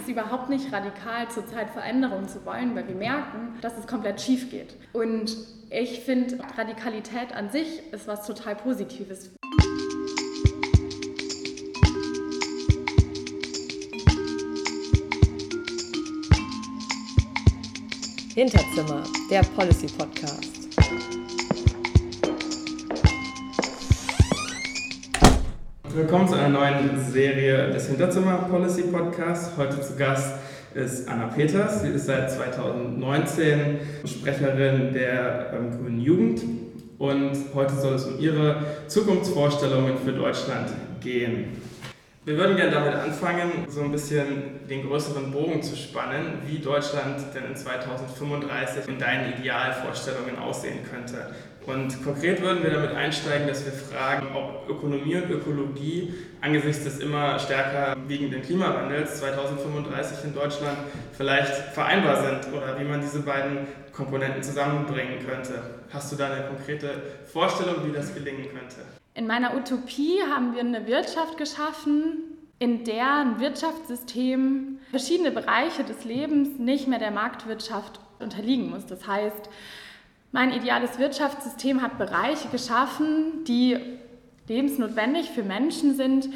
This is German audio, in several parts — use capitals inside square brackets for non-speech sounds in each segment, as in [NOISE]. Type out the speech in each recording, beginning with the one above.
es überhaupt nicht radikal zurzeit Veränderungen zu wollen, weil wir merken, dass es komplett schief geht. Und ich finde, Radikalität an sich ist was total Positives. Hinterzimmer, der Policy Podcast. Willkommen zu einer neuen Serie des Hinterzimmer Policy Podcasts. Heute zu Gast ist Anna Peters. Sie ist seit 2019 Sprecherin der ähm, Grünen Jugend und heute soll es um ihre Zukunftsvorstellungen für Deutschland gehen. Wir würden gerne damit anfangen, so ein bisschen den größeren Bogen zu spannen, wie Deutschland denn in 2035 in deinen Idealvorstellungen aussehen könnte. Und konkret würden wir damit einsteigen, dass wir fragen, ob Ökonomie und Ökologie angesichts des immer stärker wiegenden Klimawandels 2035 in Deutschland vielleicht vereinbar sind oder wie man diese beiden Komponenten zusammenbringen könnte. Hast du da eine konkrete Vorstellung, wie das gelingen könnte? In meiner Utopie haben wir eine Wirtschaft geschaffen, in der ein Wirtschaftssystem verschiedene Bereiche des Lebens nicht mehr der Marktwirtschaft unterliegen muss. Das heißt, mein ideales Wirtschaftssystem hat Bereiche geschaffen, die lebensnotwendig für Menschen sind,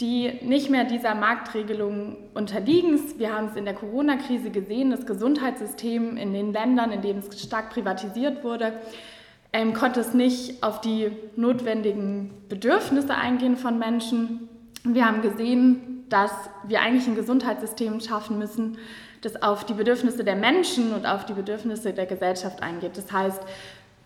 die nicht mehr dieser Marktregelung unterliegen. Wir haben es in der Corona-Krise gesehen, das Gesundheitssystem in den Ländern, in denen es stark privatisiert wurde, ähm, konnte es nicht auf die notwendigen Bedürfnisse eingehen von Menschen. Wir haben gesehen, dass wir eigentlich ein Gesundheitssystem schaffen müssen, das auf die Bedürfnisse der Menschen und auf die Bedürfnisse der Gesellschaft eingeht. Das heißt,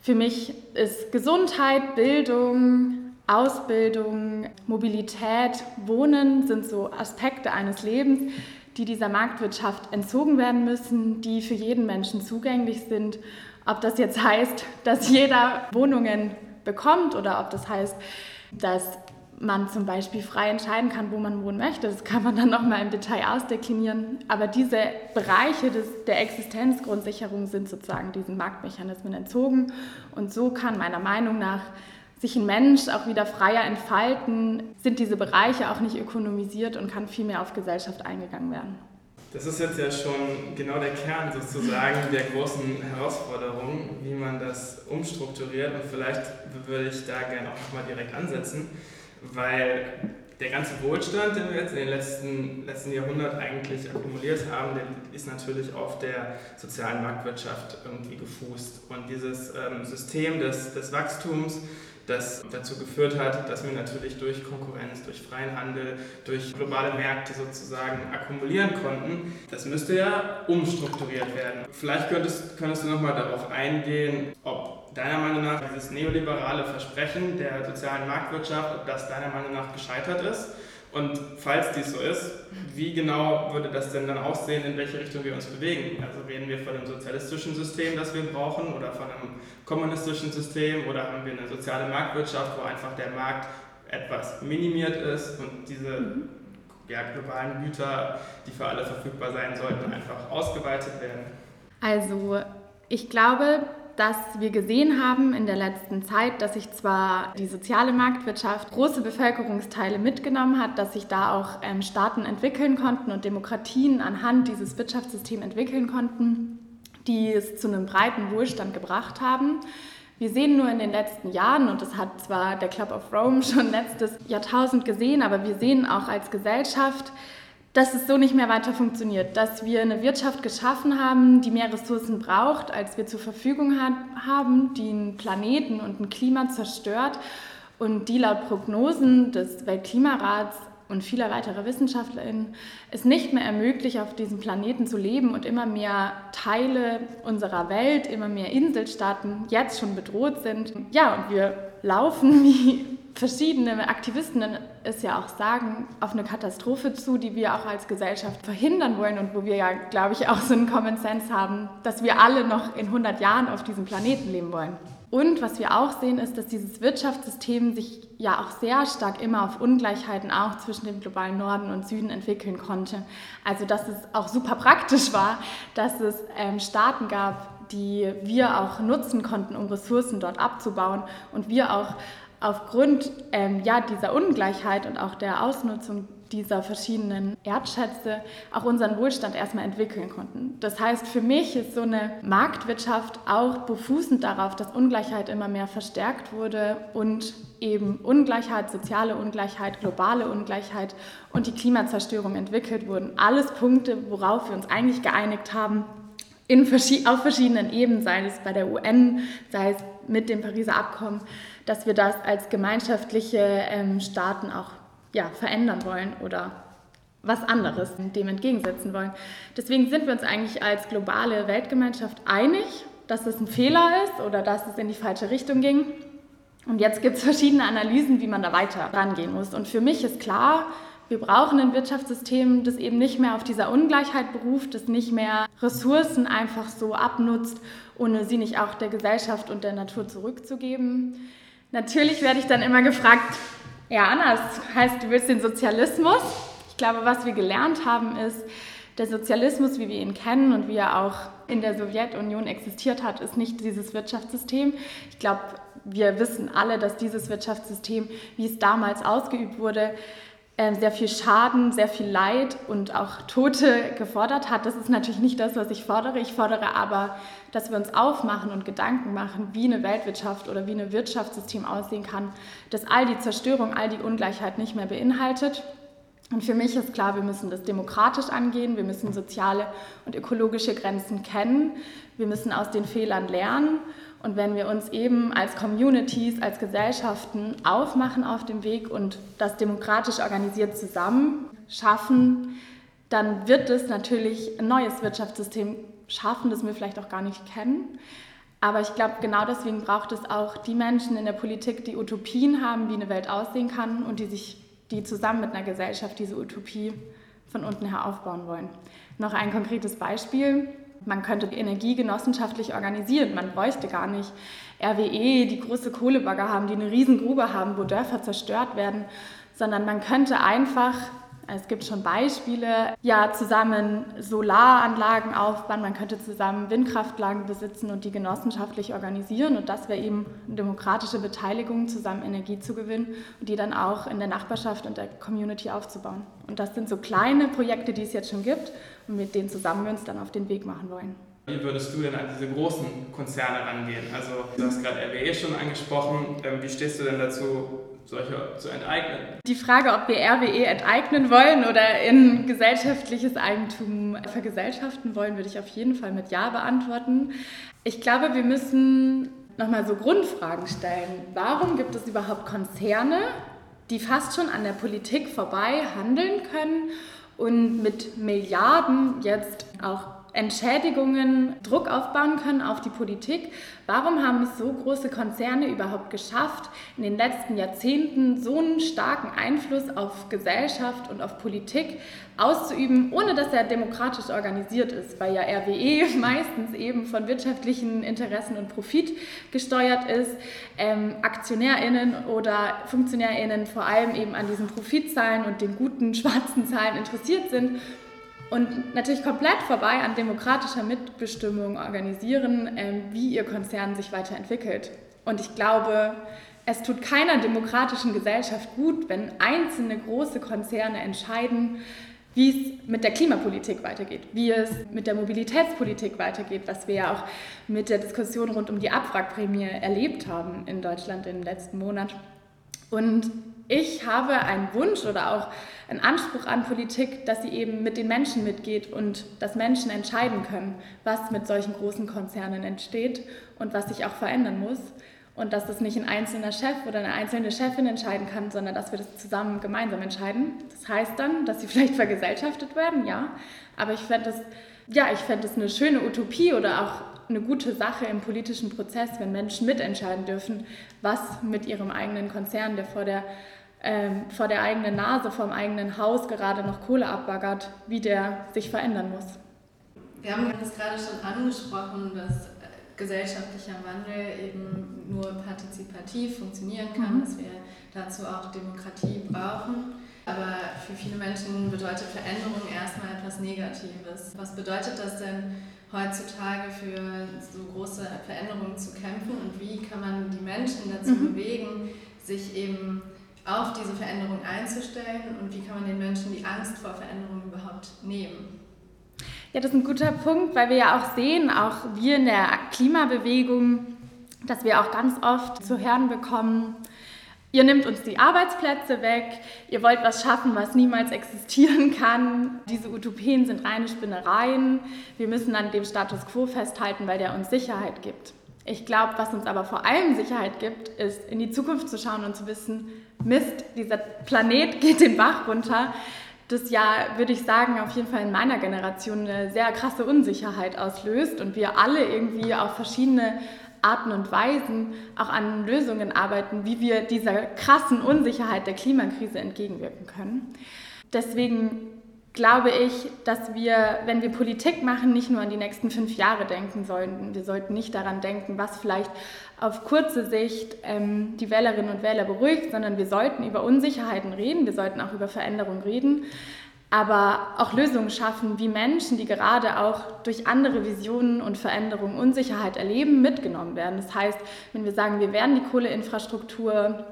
für mich ist Gesundheit, Bildung, Ausbildung, Mobilität, Wohnen sind so Aspekte eines Lebens, die dieser Marktwirtschaft entzogen werden müssen, die für jeden Menschen zugänglich sind. Ob das jetzt heißt, dass jeder Wohnungen bekommt oder ob das heißt, dass man zum Beispiel frei entscheiden kann, wo man wohnen möchte. Das kann man dann nochmal im Detail ausdeklinieren. Aber diese Bereiche des, der Existenzgrundsicherung sind sozusagen diesen Marktmechanismen entzogen. Und so kann meiner Meinung nach sich ein Mensch auch wieder freier entfalten, sind diese Bereiche auch nicht ökonomisiert und kann viel mehr auf Gesellschaft eingegangen werden. Das ist jetzt ja schon genau der Kern sozusagen der großen Herausforderung, wie man das umstrukturiert. Und vielleicht würde ich da gerne auch nochmal direkt ansetzen weil der ganze Wohlstand, den wir jetzt in den letzten, letzten Jahrhundert eigentlich akkumuliert haben, der ist natürlich auf der sozialen Marktwirtschaft irgendwie gefußt. Und dieses ähm, System des, des Wachstums, das dazu geführt hat, dass wir natürlich durch Konkurrenz, durch freien Handel, durch globale Märkte sozusagen akkumulieren konnten. Das müsste ja umstrukturiert werden. Vielleicht könntest, könntest du nochmal darauf eingehen, ob deiner Meinung nach dieses neoliberale Versprechen der sozialen Marktwirtschaft, ob das deiner Meinung nach gescheitert ist? Und falls dies so ist, wie genau würde das denn dann aussehen, in welche Richtung wir uns bewegen? Also reden wir von einem sozialistischen System, das wir brauchen, oder von einem kommunistischen System, oder haben wir eine soziale Marktwirtschaft, wo einfach der Markt etwas minimiert ist und diese mhm. ja, globalen Güter, die für alle verfügbar sein sollten, einfach ausgeweitet werden? Also ich glaube, dass wir gesehen haben in der letzten Zeit, dass sich zwar die soziale Marktwirtschaft große Bevölkerungsteile mitgenommen hat, dass sich da auch ähm, Staaten entwickeln konnten und Demokratien anhand dieses Wirtschaftssystems entwickeln konnten, die es zu einem breiten Wohlstand gebracht haben. Wir sehen nur in den letzten Jahren, und das hat zwar der Club of Rome schon letztes Jahrtausend gesehen, aber wir sehen auch als Gesellschaft, dass es so nicht mehr weiter funktioniert, dass wir eine Wirtschaft geschaffen haben, die mehr Ressourcen braucht, als wir zur Verfügung hat, haben, die einen Planeten und ein Klima zerstört und die laut Prognosen des Weltklimarats und vieler weiterer WissenschaftlerInnen es nicht mehr ermöglicht, auf diesem Planeten zu leben und immer mehr Teile unserer Welt, immer mehr Inselstaaten jetzt schon bedroht sind. Ja, und wir laufen wie verschiedene Aktivisten es ja auch sagen, auf eine Katastrophe zu, die wir auch als Gesellschaft verhindern wollen und wo wir ja, glaube ich, auch so einen Common Sense haben, dass wir alle noch in 100 Jahren auf diesem Planeten leben wollen. Und was wir auch sehen, ist, dass dieses Wirtschaftssystem sich ja auch sehr stark immer auf Ungleichheiten auch zwischen dem globalen Norden und Süden entwickeln konnte. Also dass es auch super praktisch war, dass es ähm, Staaten gab, die wir auch nutzen konnten, um Ressourcen dort abzubauen und wir auch aufgrund ähm, ja, dieser Ungleichheit und auch der Ausnutzung dieser verschiedenen Erdschätze auch unseren Wohlstand erstmal entwickeln konnten. Das heißt, für mich ist so eine Marktwirtschaft auch befußend darauf, dass Ungleichheit immer mehr verstärkt wurde und eben Ungleichheit, soziale Ungleichheit, globale Ungleichheit und die Klimazerstörung entwickelt wurden. Alles Punkte, worauf wir uns eigentlich geeinigt haben, in, auf verschiedenen Ebenen, sei es bei der UN, sei es mit dem Pariser Abkommen, dass wir das als gemeinschaftliche ähm, Staaten auch ja, verändern wollen oder was anderes dem entgegensetzen wollen. Deswegen sind wir uns eigentlich als globale Weltgemeinschaft einig, dass es ein Fehler ist oder dass es in die falsche Richtung ging. Und jetzt gibt es verschiedene Analysen, wie man da weiter rangehen muss. Und für mich ist klar, wir brauchen ein Wirtschaftssystem, das eben nicht mehr auf dieser Ungleichheit beruft, das nicht mehr Ressourcen einfach so abnutzt, ohne sie nicht auch der Gesellschaft und der Natur zurückzugeben. Natürlich werde ich dann immer gefragt, ja, Anna, das heißt, du willst den Sozialismus. Ich glaube, was wir gelernt haben, ist, der Sozialismus, wie wir ihn kennen und wie er auch in der Sowjetunion existiert hat, ist nicht dieses Wirtschaftssystem. Ich glaube, wir wissen alle, dass dieses Wirtschaftssystem, wie es damals ausgeübt wurde, sehr viel Schaden, sehr viel Leid und auch Tote gefordert hat. Das ist natürlich nicht das, was ich fordere. Ich fordere aber, dass wir uns aufmachen und Gedanken machen, wie eine Weltwirtschaft oder wie ein Wirtschaftssystem aussehen kann, das all die Zerstörung, all die Ungleichheit nicht mehr beinhaltet. Und für mich ist klar, wir müssen das demokratisch angehen, wir müssen soziale und ökologische Grenzen kennen, wir müssen aus den Fehlern lernen und wenn wir uns eben als Communities, als Gesellschaften aufmachen auf dem Weg und das demokratisch organisiert zusammen schaffen, dann wird es natürlich ein neues Wirtschaftssystem schaffen, das wir vielleicht auch gar nicht kennen. Aber ich glaube, genau deswegen braucht es auch die Menschen in der Politik, die Utopien haben, wie eine Welt aussehen kann und die sich, die zusammen mit einer Gesellschaft diese Utopie von unten her aufbauen wollen. Noch ein konkretes Beispiel. Man könnte Energie genossenschaftlich organisieren. Man bräuchte gar nicht RWE, die große Kohlebagger haben, die eine Riesengrube haben, wo Dörfer zerstört werden, sondern man könnte einfach es gibt schon Beispiele, ja, zusammen Solaranlagen aufbauen, man könnte zusammen Windkraftlagen besitzen und die genossenschaftlich organisieren und das wäre eben eine demokratische Beteiligung, zusammen Energie zu gewinnen und die dann auch in der Nachbarschaft und der Community aufzubauen. Und das sind so kleine Projekte, die es jetzt schon gibt und mit denen zusammen wir uns dann auf den Weg machen wollen. Wie würdest du denn an diese großen Konzerne rangehen? Also du hast gerade RWE schon angesprochen. Ähm, wie stehst du denn dazu, solche zu enteignen? Die Frage, ob wir RWE enteignen wollen oder in gesellschaftliches Eigentum vergesellschaften wollen, würde ich auf jeden Fall mit Ja beantworten. Ich glaube, wir müssen nochmal so Grundfragen stellen. Warum gibt es überhaupt Konzerne, die fast schon an der Politik vorbei handeln können und mit Milliarden jetzt auch Entschädigungen Druck aufbauen können auf die Politik. Warum haben es so große Konzerne überhaupt geschafft, in den letzten Jahrzehnten so einen starken Einfluss auf Gesellschaft und auf Politik auszuüben, ohne dass er demokratisch organisiert ist, weil ja RWE [LAUGHS] meistens eben von wirtschaftlichen Interessen und Profit gesteuert ist, ähm, AktionärInnen oder FunktionärInnen vor allem eben an diesen Profitzahlen und den guten schwarzen Zahlen interessiert sind und natürlich komplett vorbei an demokratischer Mitbestimmung organisieren, ähm, wie ihr Konzern sich weiterentwickelt. Und ich glaube, es tut keiner demokratischen Gesellschaft gut, wenn einzelne große Konzerne entscheiden, wie es mit der Klimapolitik weitergeht, wie es mit der Mobilitätspolitik weitergeht, was wir ja auch mit der Diskussion rund um die Abwrackprämie erlebt haben in Deutschland im letzten Monat. Und ich habe einen Wunsch oder auch einen Anspruch an Politik, dass sie eben mit den Menschen mitgeht und dass Menschen entscheiden können, was mit solchen großen Konzernen entsteht und was sich auch verändern muss. Und dass das nicht ein einzelner Chef oder eine einzelne Chefin entscheiden kann, sondern dass wir das zusammen gemeinsam entscheiden. Das heißt dann, dass sie [LAUGHS] vielleicht vergesellschaftet werden, ja. Aber ich fände es ja, eine schöne Utopie oder auch eine gute Sache im politischen Prozess, wenn Menschen mitentscheiden dürfen, was mit ihrem eigenen Konzern, der vor der ähm, vor der eigenen Nase, vor dem eigenen Haus gerade noch Kohle abbaggert, wie der sich verändern muss. Wir haben es gerade schon angesprochen, dass äh, gesellschaftlicher Wandel eben nur partizipativ funktionieren kann, mhm. dass wir dazu auch Demokratie brauchen. Aber für viele Menschen bedeutet Veränderung erstmal etwas Negatives. Was bedeutet das denn heutzutage für so große Veränderungen zu kämpfen und wie kann man die Menschen dazu mhm. bewegen, sich eben auf diese Veränderung einzustellen und wie kann man den Menschen die Angst vor Veränderung überhaupt nehmen? Ja, das ist ein guter Punkt, weil wir ja auch sehen, auch wir in der Klimabewegung, dass wir auch ganz oft zu hören bekommen, ihr nehmt uns die Arbeitsplätze weg, ihr wollt was schaffen, was niemals existieren kann, diese Utopien sind reine Spinnereien, wir müssen an dem Status quo festhalten, weil der uns Sicherheit gibt. Ich glaube, was uns aber vor allem Sicherheit gibt, ist in die Zukunft zu schauen und zu wissen, Mist, dieser Planet [LAUGHS] geht den Bach runter. Das ja, würde ich sagen, auf jeden Fall in meiner Generation eine sehr krasse Unsicherheit auslöst und wir alle irgendwie auf verschiedene Arten und Weisen auch an Lösungen arbeiten, wie wir dieser krassen Unsicherheit der Klimakrise entgegenwirken können. Deswegen glaube ich, dass wir, wenn wir Politik machen, nicht nur an die nächsten fünf Jahre denken sollten. Wir sollten nicht daran denken, was vielleicht auf kurze Sicht ähm, die Wählerinnen und Wähler beruhigt, sondern wir sollten über Unsicherheiten reden, wir sollten auch über Veränderungen reden, aber auch Lösungen schaffen, wie Menschen, die gerade auch durch andere Visionen und Veränderungen Unsicherheit erleben, mitgenommen werden. Das heißt, wenn wir sagen, wir werden die Kohleinfrastruktur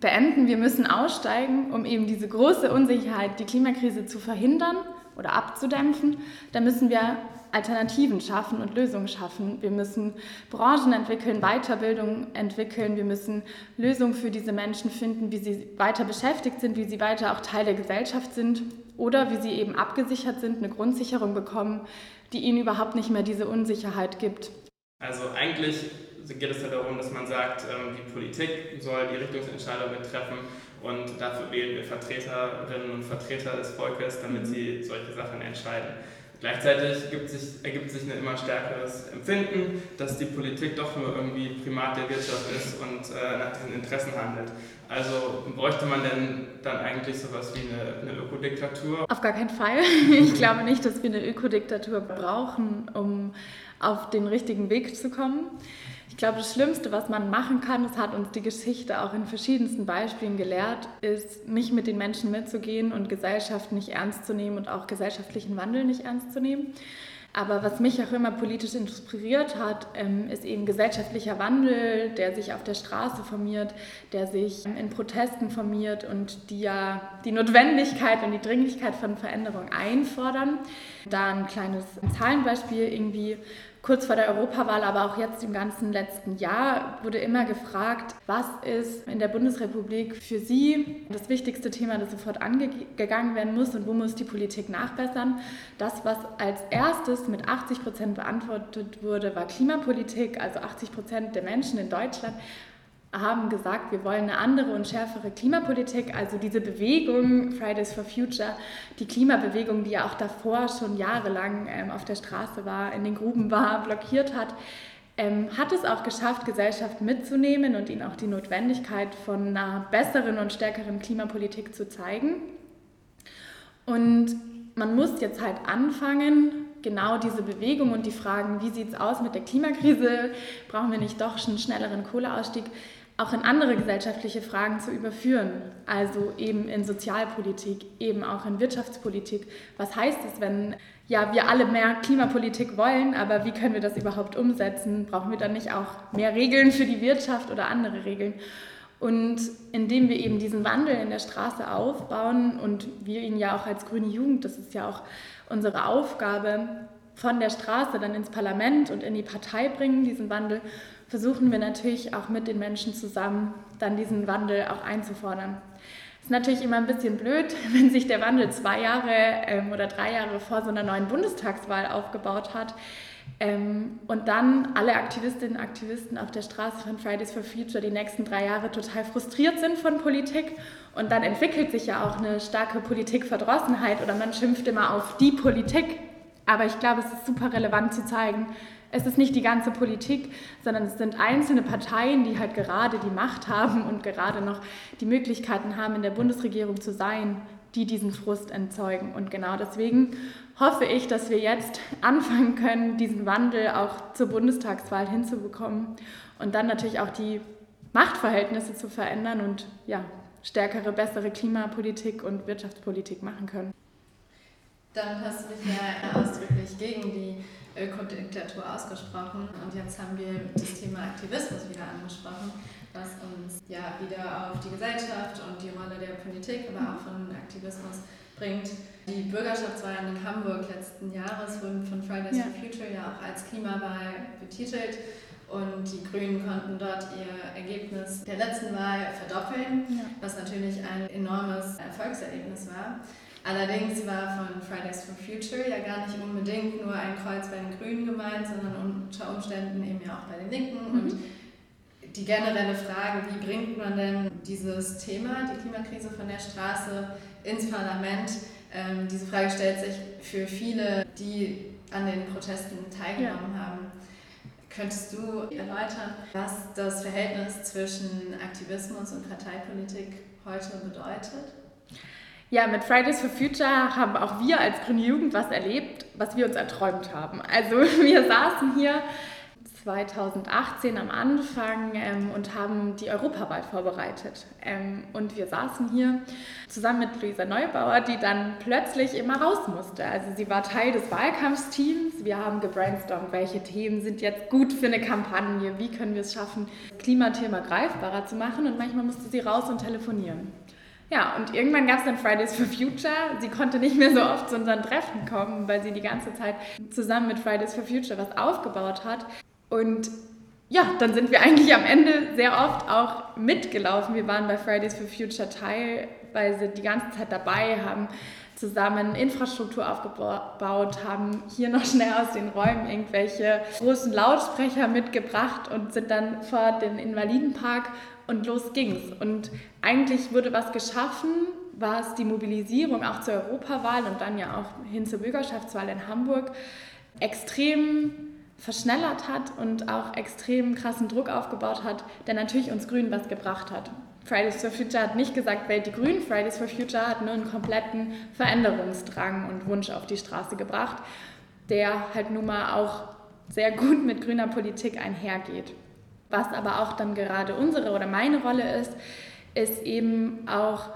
beenden. Wir müssen aussteigen, um eben diese große Unsicherheit, die Klimakrise zu verhindern oder abzudämpfen. Da müssen wir Alternativen schaffen und Lösungen schaffen. Wir müssen Branchen entwickeln, Weiterbildung entwickeln. Wir müssen Lösungen für diese Menschen finden, wie sie weiter beschäftigt sind, wie sie weiter auch Teil der Gesellschaft sind oder wie sie eben abgesichert sind, eine Grundsicherung bekommen, die ihnen überhaupt nicht mehr diese Unsicherheit gibt. Also eigentlich geht es ja darum, dass man sagt, ähm, die Politik soll die Richtungsentscheidungen treffen und dafür wählen wir Vertreterinnen und Vertreter des Volkes, damit sie solche Sachen entscheiden. Gleichzeitig sich, ergibt sich ein immer stärkeres Empfinden, dass die Politik doch nur irgendwie Primat der Wirtschaft ist und äh, nach diesen Interessen handelt. Also bräuchte man denn dann eigentlich sowas wie eine, eine Ökodiktatur? Auf gar keinen Fall. [LAUGHS] Ich glaube nicht, dass wir eine Ökodiktatur brauchen, um auf den richtigen Weg zu kommen. Ich glaube, das Schlimmste, was man machen kann, das hat uns die Geschichte auch in verschiedensten Beispielen gelehrt, ist, nicht mit den Menschen mitzugehen und Gesellschaft nicht ernst zu nehmen und auch gesellschaftlichen Wandel nicht ernst zu nehmen. Aber was mich auch immer politisch inspiriert hat, ähm, ist eben gesellschaftlicher Wandel, der sich auf der Straße formiert, der sich in Protesten formiert und die ja die Notwendigkeit und die Dringlichkeit von Veränderung einfordern. Da ein kleines Zahlenbeispiel irgendwie kurz vor der Europawahl, aber auch jetzt im ganzen letzten Jahr wurde immer gefragt, was ist in der Bundesrepublik für Sie das wichtigste Thema, das sofort angegangen werden muss und wo muss die Politik nachbessern. Das, was als erstes mit 80 Prozent beantwortet wurde, war Klimapolitik, also 80 Prozent der Menschen in Deutschland haben gesagt, wir wollen eine andere und schärfere Klimapolitik. Also diese Bewegung Fridays for Future, die Klimabewegung, die ja auch davor schon jahrelang ähm, auf der Straße war, in den Gruben war, blockiert hat, ähm, hat es auch geschafft, Gesellschaft mitzunehmen und ihnen auch die Notwendigkeit von einer besseren und stärkeren Klimapolitik zu zeigen. Und man muss jetzt halt anfangen, genau diese Bewegung und die Fragen, wie sieht es aus mit der Klimakrise, brauchen wir nicht doch einen schnelleren Kohleausstieg, auch in andere gesellschaftliche Fragen zu überführen. Also eben in Sozialpolitik, eben auch in Wirtschaftspolitik. Was heißt es, wenn ja, wir alle mehr Klimapolitik wollen, aber wie können wir das überhaupt umsetzen? Brauchen wir dann nicht auch mehr Regeln für die Wirtschaft oder andere Regeln? Und indem wir eben diesen Wandel in der Straße aufbauen und wir ihn ja auch als grüne Jugend, das ist ja auch unsere Aufgabe, von der Straße dann ins Parlament und in die Partei bringen, diesen Wandel, versuchen wir natürlich auch mit den Menschen zusammen dann diesen Wandel auch einzufordern. Es ist natürlich immer ein bisschen blöd, [LAUGHS] wenn sich der Wandel zwei Jahre ähm, oder drei Jahre vor so einer neuen Bundestagswahl aufgebaut hat ähm, und dann alle Aktivistinnen und Aktivisten auf der Straße von Fridays for Future die nächsten drei Jahre total frustriert sind von Politik und dann entwickelt sich ja auch eine starke Politikverdrossenheit oder man schimpft immer auf die Politik. Aber ich glaube, es ist super relevant zu zeigen, es ist nicht die ganze Politik, sondern es sind einzelne Parteien, die halt gerade die Macht haben und gerade noch die Möglichkeiten haben, in der Bundesregierung zu sein, die diesen Frust entzeugen. Und genau deswegen hoffe ich, dass wir jetzt anfangen können, diesen Wandel auch zur Bundestagswahl hinzubekommen und dann natürlich auch die Machtverhältnisse zu verändern und ja, stärkere, bessere Klimapolitik und Wirtschaftspolitik machen können. Dann hast du dich ja ausdrücklich gegen die Ökodiktatur ausgesprochen. Und jetzt haben wir das Thema Aktivismus wieder angesprochen, was uns ja wieder auf die Gesellschaft und die Rolle der Politik, aber auch von Aktivismus bringt. Die Bürgerschaftswahlen in Hamburg letzten Jahres wurden von Fridays ja. for Future ja auch als Klimawahl betitelt. Und die Grünen konnten dort ihr Ergebnis der letzten Wahl verdoppeln, ja. was natürlich ein enormes Erfolgserlebnis war. Allerdings war von Fridays for Future ja gar nicht unbedingt nur ein Kreuz bei den Grünen gemeint, sondern unter Umständen eben ja auch bei den Linken. Mhm. Und die generelle Frage, wie bringt man denn dieses Thema, die Klimakrise von der Straße ins Parlament, ähm, diese Frage stellt sich für viele, die an den Protesten teilgenommen ja. haben. Könntest du erläutern, was das Verhältnis zwischen Aktivismus und Parteipolitik heute bedeutet? Ja, mit Fridays for Future haben auch wir als Grüne Jugend was erlebt, was wir uns erträumt haben. Also [LAUGHS] wir saßen hier 2018 am Anfang ähm, und haben die Europawahl vorbereitet. Ähm, und wir saßen hier zusammen mit Luisa Neubauer, die dann plötzlich immer raus musste. Also sie war Teil des Wahlkampfsteams. Wir haben gebrainstormt, welche Themen sind jetzt gut für eine Kampagne, wie können wir es schaffen, das Klimathema greifbarer zu machen. Und manchmal musste sie raus und telefonieren. Ja, und irgendwann gab es dann Fridays for Future. Sie konnte nicht mehr so oft zu unseren Treffen kommen, weil sie die ganze Zeit zusammen mit Fridays for Future was aufgebaut hat. Und ja, dann sind wir eigentlich am Ende sehr oft auch mitgelaufen. Wir waren bei Fridays for Future teilweise die ganze Zeit dabei, haben zusammen Infrastruktur aufgebaut, haben hier noch schnell aus den Räumen irgendwelche großen Lautsprecher mitgebracht und sind dann vor den Invalidenpark und los ging's. Und eigentlich wurde was geschaffen, was die Mobilisierung auch zur Europawahl und dann ja auch hin zur Bürgerschaftswahl in Hamburg extrem verschnellert hat und auch extrem krassen Druck aufgebaut hat, der natürlich uns Grünen was gebracht hat. Fridays for Future hat nicht gesagt, wählt die Grünen, Fridays for Future hat nur einen kompletten Veränderungsdrang und Wunsch auf die Straße gebracht, der halt nun mal auch sehr gut mit grüner Politik einhergeht. Was aber auch dann gerade unsere oder meine Rolle ist, ist eben auch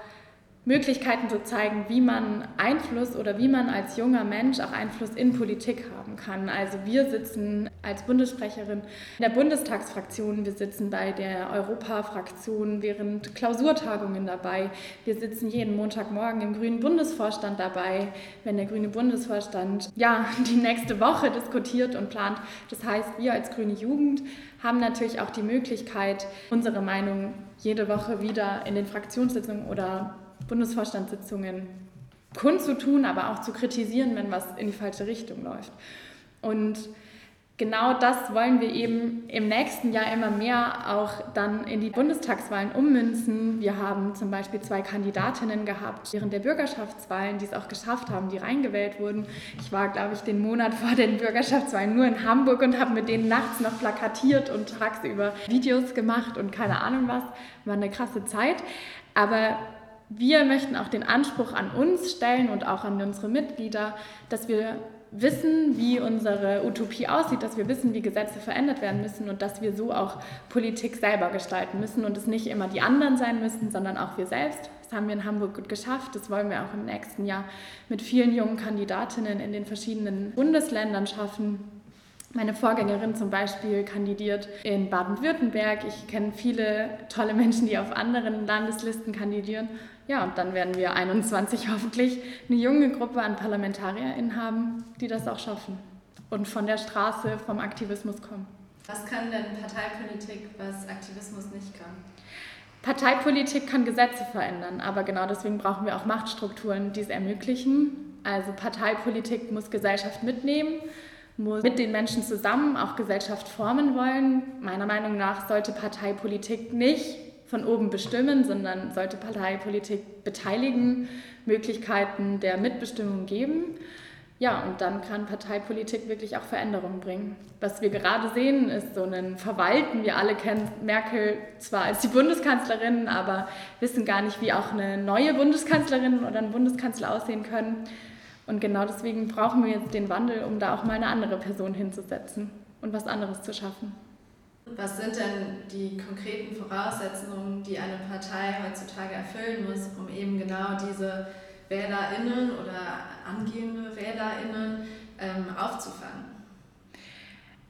Möglichkeiten zu zeigen, wie man Einfluss oder wie man als junger Mensch auch Einfluss in Politik haben kann. Also wir sitzen als Bundessprecherin in der Bundestagsfraktion, wir sitzen bei der Europafraktion während Klausurtagungen dabei, wir sitzen jeden Montagmorgen im Grünen Bundesvorstand dabei, wenn der Grüne Bundesvorstand ja die nächste Woche diskutiert und plant. Das heißt, wir als Grüne Jugend haben natürlich auch die Möglichkeit, unsere Meinung jede Woche wieder in den Fraktionssitzungen oder Bundesvorstandssitzungen kundzutun, aber auch zu kritisieren, wenn was in die falsche Richtung läuft. Und genau das wollen wir eben im nächsten Jahr immer mehr auch dann in die Bundestagswahlen ummünzen. Wir haben zum Beispiel zwei Kandidatinnen gehabt während der Bürgerschaftswahlen, die es auch geschafft haben, die reingewählt wurden. Ich war, glaube ich, den Monat vor den Bürgerschaftswahlen nur in Hamburg und habe mit denen nachts noch plakatiert und tagsüber Videos gemacht und keine Ahnung was. War eine krasse Zeit. Aber wir möchten auch den Anspruch an uns stellen und auch an unsere Mitglieder, dass wir wissen, wie unsere Utopie aussieht, dass wir wissen, wie Gesetze verändert werden müssen und dass wir so auch Politik selber gestalten müssen und es nicht immer die anderen sein müssen, sondern auch wir selbst. Das haben wir in Hamburg gut geschafft. Das wollen wir auch im nächsten Jahr mit vielen jungen Kandidatinnen in den verschiedenen Bundesländern schaffen. Meine Vorgängerin zum Beispiel kandidiert in Baden-Württemberg. Ich kenne viele tolle Menschen, die auf anderen Landeslisten kandidieren. Ja, und dann werden wir 21 [LAUGHS] hoffentlich eine junge Gruppe an ParlamentarierInnen haben, die das auch schaffen und von der Straße, vom Aktivismus kommen. Was kann denn Parteipolitik, was Aktivismus nicht kann? Parteipolitik kann Gesetze verändern, aber genau deswegen brauchen wir auch Machtstrukturen, die es ermöglichen. Also Parteipolitik muss Gesellschaft mitnehmen, mit den Menschen zusammen auch Gesellschaft formen wollen. Meiner Meinung nach sollte Parteipolitik nicht von oben bestimmen, sondern sollte Parteipolitik beteiligen, Möglichkeiten der Mitbestimmung geben. Ja, und dann kann Parteipolitik wirklich auch Veränderungen bringen. Was wir gerade sehen, ist so ein Verwalten. Wir alle kennen Merkel zwar als die Bundeskanzlerin, aber wissen gar nicht, wie auch eine neue Bundeskanzlerin oder ein Bundeskanzler aussehen können. Und genau deswegen brauchen wir jetzt den Wandel, um da auch mal eine andere Person hinzusetzen und was anderes zu schaffen. Was sind denn die konkreten Voraussetzungen, die eine Partei heutzutage erfüllen muss, um eben genau diese WählerInnen oder angehende WählerInnen ähm, aufzufangen?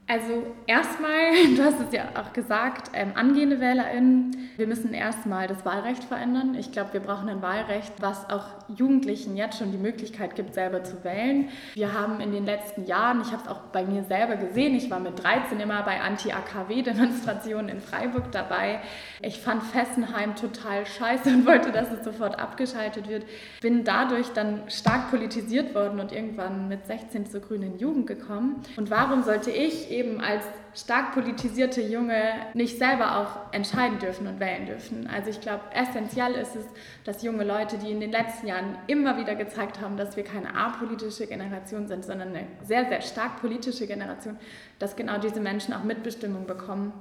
Also erstmal, [LAUGHS] du hast es ja auch gesagt, ähm, angehende WählerInnen, wir müssen erstmal das Wahlrecht verändern. Ich glaube, wir brauchen ein Wahlrecht, was auch Jugendlichen jetzt schon die Möglichkeit gibt, selber zu wählen. Wir haben in den letzten Jahren, ich habe es auch bei mir selber gesehen, ich war mit 13 immer bei Anti-AKW-Demonstrationen in Freiburg dabei. Ich fand Fessenheim total scheiße und [LAUGHS] wollte, dass es sofort abgeschaltet wird. Bin dadurch dann stark politisiert worden und irgendwann mit 16 zur Grünen Jugend gekommen. Und warum sollte ich eben als stark politisierte Junge nicht selber auch entscheiden dürfen und wählen dürfen. Also ich glaube, essentiell ist es, dass junge Leute, die in den letzten Jahren immer wieder gezeigt haben, dass wir keine apolitische Generation sind, sondern eine sehr, sehr stark politische Generation, dass genau diese Menschen auch Mitbestimmung bekommen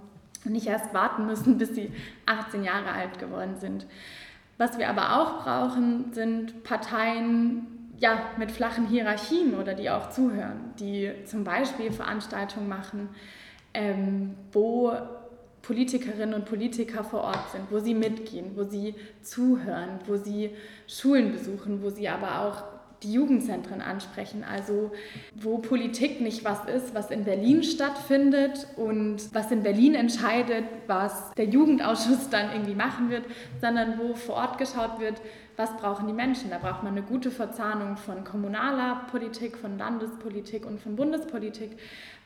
und nicht erst warten müssen, bis sie 18 Jahre alt geworden sind. Was wir aber auch brauchen, sind Parteien, ja, mit flachen Hierarchien oder die auch zuhören, die zum Beispiel Veranstaltungen machen, ähm, wo Politikerinnen und Politiker vor Ort sind, wo sie mitgehen, wo sie zuhören, wo sie Schulen besuchen, wo sie aber auch die Jugendzentren ansprechen, also wo Politik nicht was ist, was in Berlin stattfindet und was in Berlin entscheidet, was der Jugendausschuss [LAUGHS] dann irgendwie machen wird, sondern wo vor Ort geschaut wird, was brauchen die Menschen. Da braucht man eine gute Verzahnung von kommunaler Politik, von Landespolitik und von Bundespolitik.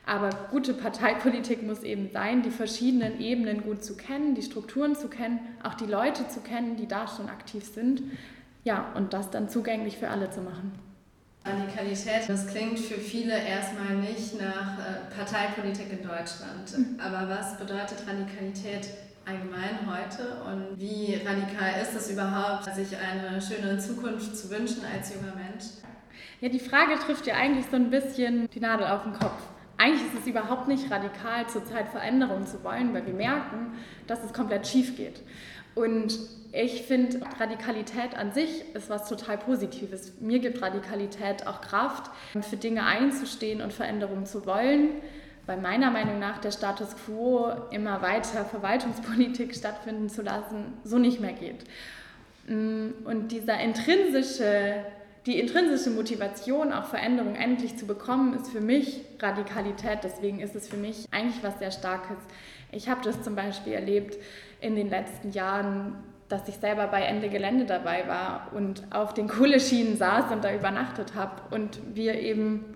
Aber gute Parteipolitik muss eben sein, die verschiedenen Ebenen gut zu kennen, die Strukturen zu kennen, auch die Leute zu kennen, die da schon aktiv sind ja, und das dann zugänglich für alle zu machen. Radikalität, das klingt für viele erstmal nicht nach äh, Parteipolitik in Deutschland. Mhm. Aber was bedeutet Radikalität allgemein heute und wie radikal ist es überhaupt, sich eine schöne Zukunft zu wünschen als junger Mensch? Ja, die Frage trifft ja eigentlich so ein bisschen die Nadel auf den Kopf. Eigentlich ist es überhaupt nicht radikal, zurzeit Veränderungen zu wollen, weil wir merken, dass es komplett schief geht. Und ich finde, Radikalität an sich ist was total Positives. Mir gibt Radikalität auch Kraft, für Dinge einzustehen und Veränderungen zu wollen, weil meiner Meinung nach der Status quo immer weiter Verwaltungspolitik [LAUGHS] stattfinden zu lassen, so nicht mehr geht. Und dieser intrinsische, die intrinsische Motivation, auch Veränderungen endlich zu bekommen, ist für mich Radikalität. Deswegen ist es für mich eigentlich was sehr Starkes. Ich habe das zum Beispiel erlebt in den letzten Jahren dass ich selber bei Ende Gelände dabei war und auf den Kohleschienen saß und da übernachtet habe und wir eben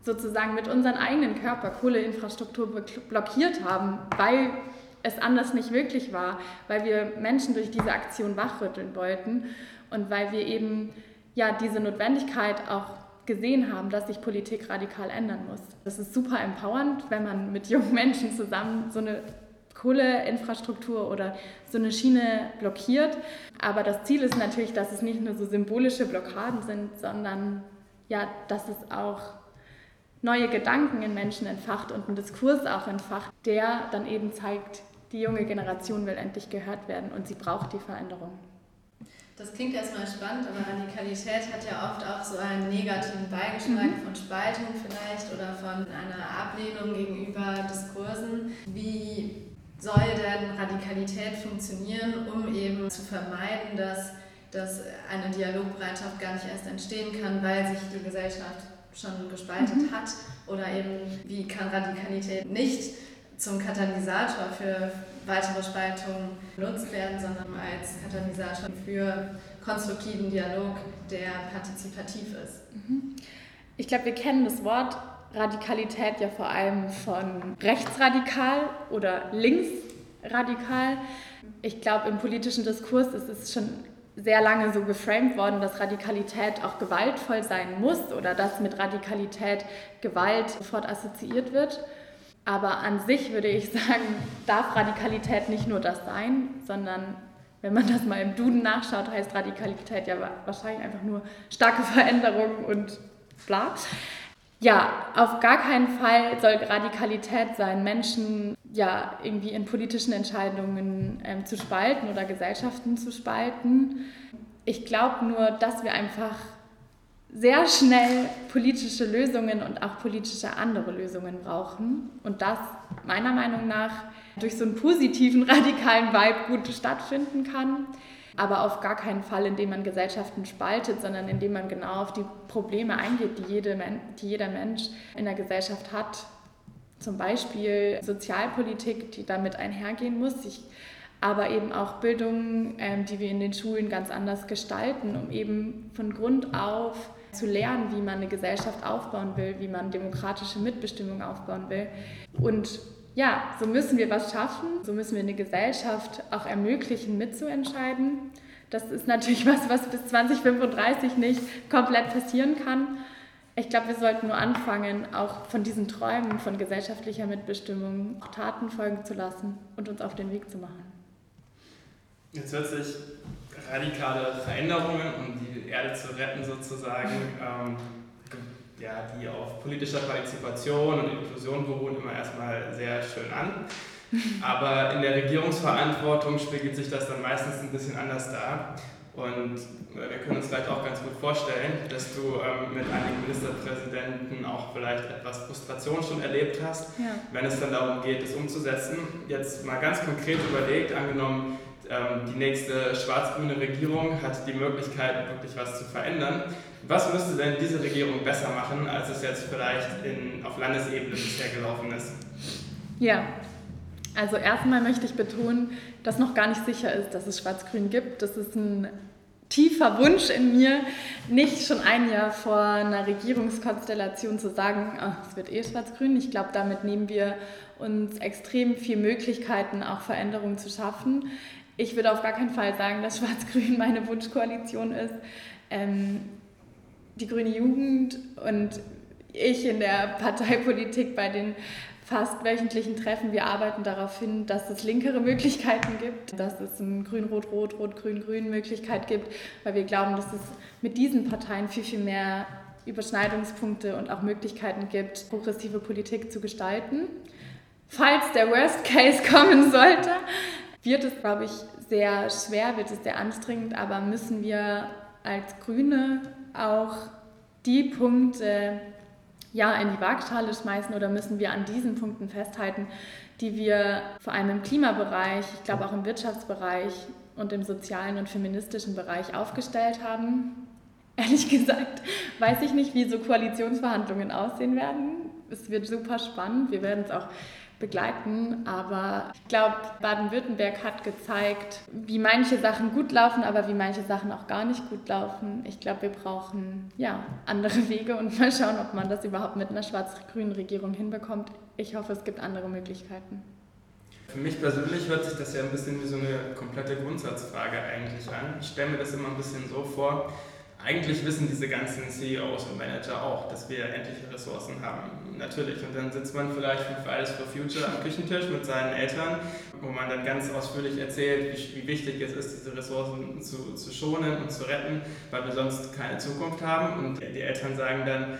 sozusagen mit unseren eigenen Körper Kohleinfrastruktur blockiert haben, weil es anders nicht wirklich war, weil wir Menschen durch diese Aktion wachrütteln wollten und weil wir eben ja diese Notwendigkeit auch gesehen haben, dass sich Politik radikal ändern muss. Das ist super empowernd, wenn man mit jungen Menschen zusammen so eine Kohleinfrastruktur oder so eine Schiene blockiert. Aber das Ziel ist natürlich, dass es nicht nur so symbolische Blockaden sind, sondern ja, dass es auch neue Gedanken in Menschen entfacht und einen Diskurs auch entfacht, der dann eben zeigt, die junge Generation will endlich gehört werden und sie braucht die Veränderung. Das klingt erstmal spannend, aber Radikalität hat ja oft auch so einen negativen Beigeschmack mhm. von Spaltung vielleicht oder von einer Ablehnung gegenüber Diskursen. Wie soll denn Radikalität funktionieren, um eben zu vermeiden, dass, dass eine Dialogbereitschaft gar nicht erst entstehen kann, weil sich die Gesellschaft schon gespaltet mhm. hat? Oder eben, wie kann Radikalität nicht zum Katalysator für weitere Spaltungen genutzt werden, sondern als Katalysator für konstruktiven Dialog, der partizipativ ist? Mhm. Ich glaube, wir kennen das Wort Radikalität ja vor allem von rechtsradikal oder linksradikal. Ich glaube, im politischen Diskurs ist es schon sehr lange so geframed worden, dass Radikalität auch gewaltvoll sein muss oder dass mit Radikalität Gewalt sofort assoziiert wird. Aber an sich würde ich sagen, darf Radikalität nicht nur das sein, sondern wenn man das mal im Duden nachschaut, heißt Radikalität ja wahrscheinlich einfach nur starke Veränderung und bla. Ja, auf gar keinen Fall soll Radikalität sein, Menschen ja irgendwie in politischen Entscheidungen ähm, zu spalten oder Gesellschaften zu spalten. Ich glaube nur, dass wir einfach sehr schnell politische Lösungen und auch politische andere Lösungen brauchen und das meiner Meinung nach durch so einen positiven [LAUGHS] radikalen Vibe gut stattfinden kann aber auf gar keinen Fall, indem man Gesellschaften spaltet, sondern indem man genau auf die Probleme eingeht, die, jede, die jeder Mensch in der Gesellschaft hat. zum Beispiel Sozialpolitik, die damit einhergehen muss. Ich, aber eben auch Bildung, ähm, die wir in den Schulen ganz anders gestalten, um eben von Grund auf zu lernen, wie man eine Gesellschaft aufbauen will, wie man demokratische Mitbestimmung aufbauen will. Und ja, so müssen wir was schaffen, so müssen wir eine Gesellschaft auch ermöglichen, mitzuentscheiden. Das ist natürlich [LAUGHS] was, was bis 2035 nicht komplett passieren kann. Ich glaube, wir sollten nur anfangen, auch von diesen Träumen von gesellschaftlicher Mitbestimmung Taten folgen zu lassen und uns auf den Weg zu machen. Jetzt hört sich radikale Veränderungen, um die Erde zu retten sozusagen, ähm, ja, die auf politischer Partizipation und Inklusion beruhen, immer erstmal sehr schön an. Aber in der Regierungsverantwortung spiegelt sich das dann meistens ein bisschen anders dar. Und äh, wir können uns vielleicht auch ganz gut vorstellen, dass du ähm, mit einigen Ministerpräsidenten auch vielleicht etwas Frustration schon erlebt hast, ja. wenn es dann darum geht, es umzusetzen. Jetzt mal ganz konkret überlegt, angenommen, die nächste schwarz-grüne Regierung hat die Möglichkeit, wirklich was zu verändern. Was müsste denn diese Regierung besser machen, als es jetzt vielleicht in, auf Landesebene bisher gelaufen ist? Ja, also erstmal möchte ich betonen, dass noch gar nicht sicher ist, dass es Schwarz-Grün gibt. Das ist ein tiefer Wunsch in mir, nicht schon ein Jahr vor einer Regierungskonstellation zu sagen, oh, es wird eh Schwarz-Grün. Ich glaube, damit nehmen wir uns extrem viele Möglichkeiten, auch Veränderungen zu schaffen. Ich würde auf gar keinen Fall sagen, dass [LAUGHS] Schwarz-Grün meine Wunschkoalition ist. Ähm, die Grüne Jugend und ich in der Parteipolitik bei den fast wöchentlichen Treffen. Wir arbeiten darauf hin, dass es linkere Möglichkeiten gibt, dass es ein Grün-Rot-Rot, Rot-Grün-Grün Möglichkeit gibt, weil wir glauben, dass es mit diesen Parteien viel, viel mehr Überschneidungspunkte und auch Möglichkeiten gibt, progressive Politik zu gestalten. Falls der Worst Case kommen sollte, wird es, glaube ich, sehr schwer, wird es sehr anstrengend, aber müssen wir als Grüne auch die Punkte ja, in die Waagschale schmeißen oder müssen wir an diesen Punkten festhalten, die wir vor allem im Klimabereich, ich glaube auch im Wirtschaftsbereich und im sozialen und feministischen Bereich aufgestellt haben. Ehrlich gesagt weiß ich nicht, wie so Koalitionsverhandlungen aussehen werden. Es wird super spannend. Wir werden es auch begleiten. Aber ich glaube, Baden-Württemberg hat gezeigt, wie manche Sachen gut laufen, aber wie manche Sachen auch gar nicht gut laufen. Ich glaube, wir brauchen ja, andere [LAUGHS] Wege und mal schauen, ob man das überhaupt mit einer schwarz-grünen Regierung hinbekommt. Ich hoffe, es gibt andere Möglichkeiten. Für mich persönlich hört sich das ja ein bisschen wie so eine komplette Grundsatzfrage eigentlich an. Ich stelle mir das immer ein bisschen so vor, eigentlich wissen diese ganzen CEOs und Manager auch, dass wir endliche Ressourcen haben. Natürlich. Und dann sitzt man vielleicht für Fridays for Future am Küchentisch mit seinen Eltern, wo man dann ganz ausführlich erzählt, wie, wie wichtig es ist, diese Ressourcen zu, zu schonen und zu retten, weil wir sonst keine Zukunft haben. Und die Eltern sagen dann,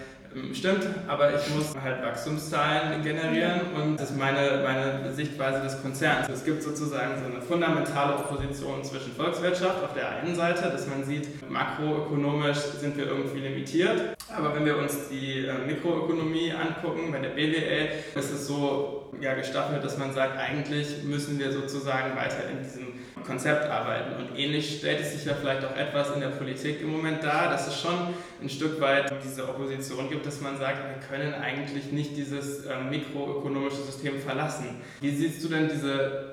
stimmt, aber ich muss halt Wachstumszahlen generieren und das ist meine, meine Sichtweise des Konzerns. Es gibt sozusagen so eine fundamentale Opposition zwischen Volkswirtschaft auf der einen Seite, dass man sieht, makroökonomisch sind wir irgendwie limitiert, aber wenn wir uns die äh, Mikroökonomie angucken, bei der BWL, ist es so ja, gestaffelt, dass man sagt, eigentlich müssen wir sozusagen weiter in diesem Konzept arbeiten. Und ähnlich stellt es sich ja vielleicht auch etwas in der Politik im Moment dar, dass es schon ein Stück weit diese Opposition gibt, dass man sagt, wir können eigentlich nicht dieses äh, mikroökonomische System verlassen. Wie siehst du denn diese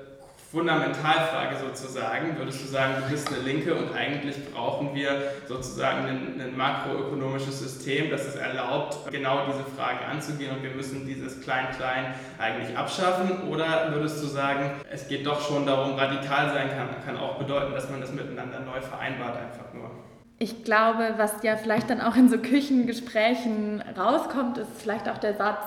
Fundamentalfrage sozusagen, würdest du sagen, du bist eine Linke und eigentlich brauchen wir sozusagen ein, ein, makroökonomisches System, das es erlaubt, genau diese Fragen anzugehen und wir müssen dieses Klein-Klein eigentlich abschaffen? Oder würdest du sagen, es geht doch schon darum, radikal sein kann, kann auch bedeuten, dass man das miteinander neu vereinbart einfach nur? Ich glaube, was ja vielleicht dann auch in so Küchengesprächen rauskommt, ist vielleicht auch der Satz,